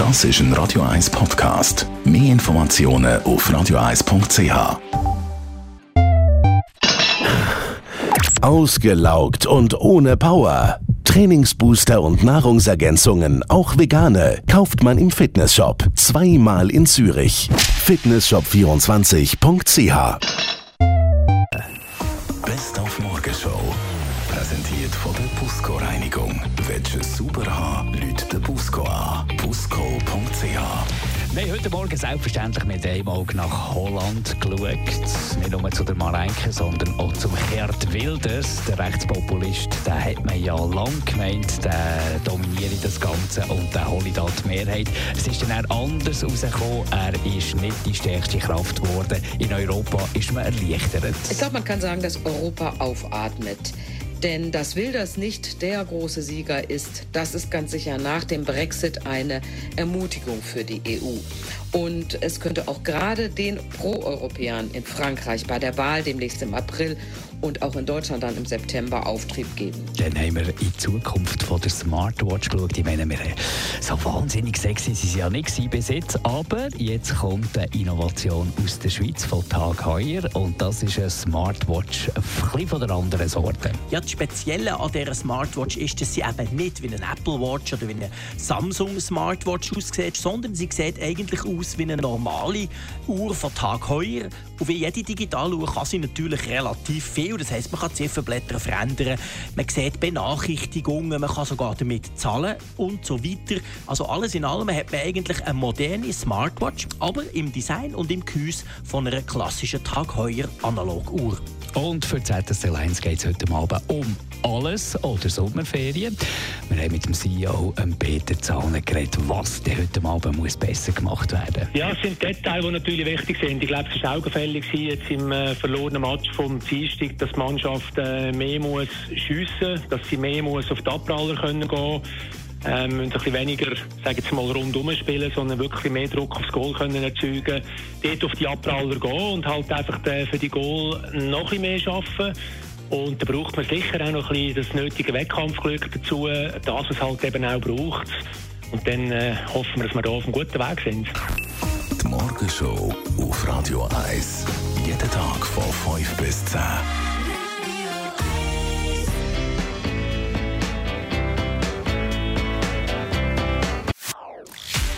Das ist ein Radio 1 Podcast. Mehr Informationen auf radio1.ch. Ausgelaugt und ohne Power. Trainingsbooster und Nahrungsergänzungen, auch vegane, kauft man im Fitnessshop. Zweimal in Zürich. Fitnessshop24.ch Best auf Morgenshow. Präsentiert von der Busco Reinigung. Welches super haben, Den Busco an. Busco.ch wir haben heute Morgen selbstverständlich mit einem Auge nach Holland geschaut. Nicht nur zu der Marenke, sondern auch zum Gerd Wilders. Der Rechtspopulist, der hat man ja lang gemeint, der dominiere das Ganze und der hole da die Mehrheit. Es ist dann anders herausgekommen. Er ist nicht die stärkste Kraft geworden. In Europa ist man erleichtert. Ich glaube, man kann sagen, dass Europa aufatmet. Denn dass Wilders nicht der große Sieger ist, das ist ganz sicher nach dem Brexit eine Ermutigung für die EU. Und es könnte auch gerade den Pro-Europäern in Frankreich bei der Wahl demnächst im April und auch in Deutschland dann im September Auftrieb geben. Dann haben wir in die Zukunft von der Smartwatch geschaut. Ich meine, wir, so wahnsinnig sexy sind sie ja nicht bis jetzt, aber jetzt kommt eine Innovation aus der Schweiz von Tag Heuer und das ist eine Smartwatch ein von der anderen Sorte. Ja, das Spezielle an dieser Smartwatch ist, dass sie eben nicht wie eine Apple Watch oder wie eine Samsung Smartwatch aussieht, sondern sie sieht eigentlich aus wie eine normale Uhr von Tag Heuer und wie jede digitale Uhr kann sie natürlich relativ viel viel. Das heisst, man kann Zifferblätter verändern, man sieht Benachrichtigungen, man kann sogar damit zahlen und so weiter. Also alles in allem hat man eigentlich eine moderne Smartwatch, aber im Design und im Gehäuse von einer klassischen Tagheuer Analoguhr. Und für ZSC Lines geht es heute Abend um alles oder Sommerferien. Wir haben mit dem CEO ähm, Peter Zahner geredet, was denn heute Abend muss besser gemacht werden Ja, es sind Details, die natürlich wichtig sind. Ich glaube, es war augenfällig jetzt im äh, verlorenen Match vom Dienstag, dass die Mannschaft äh, mehr muss schiessen, dass sie mehr muss auf die Abpraller können gehen ähm, müssen ein bisschen weniger, sage jetzt mal, rundum spielen, sondern wirklich mehr Druck aufs Goal können erzeugen, dort auf die Abpraller gehen und halt einfach äh, für die Goal noch ein mehr arbeiten. Und da braucht man sicher auch noch ein bisschen das nötige Wettkampfglück dazu, dass es halt eben auch braucht. Und dann äh, hoffen wir, dass wir da auf einem guten Weg sind. Die Morgenshow auf Radio 1. Jeden Tag von 5 bis 10.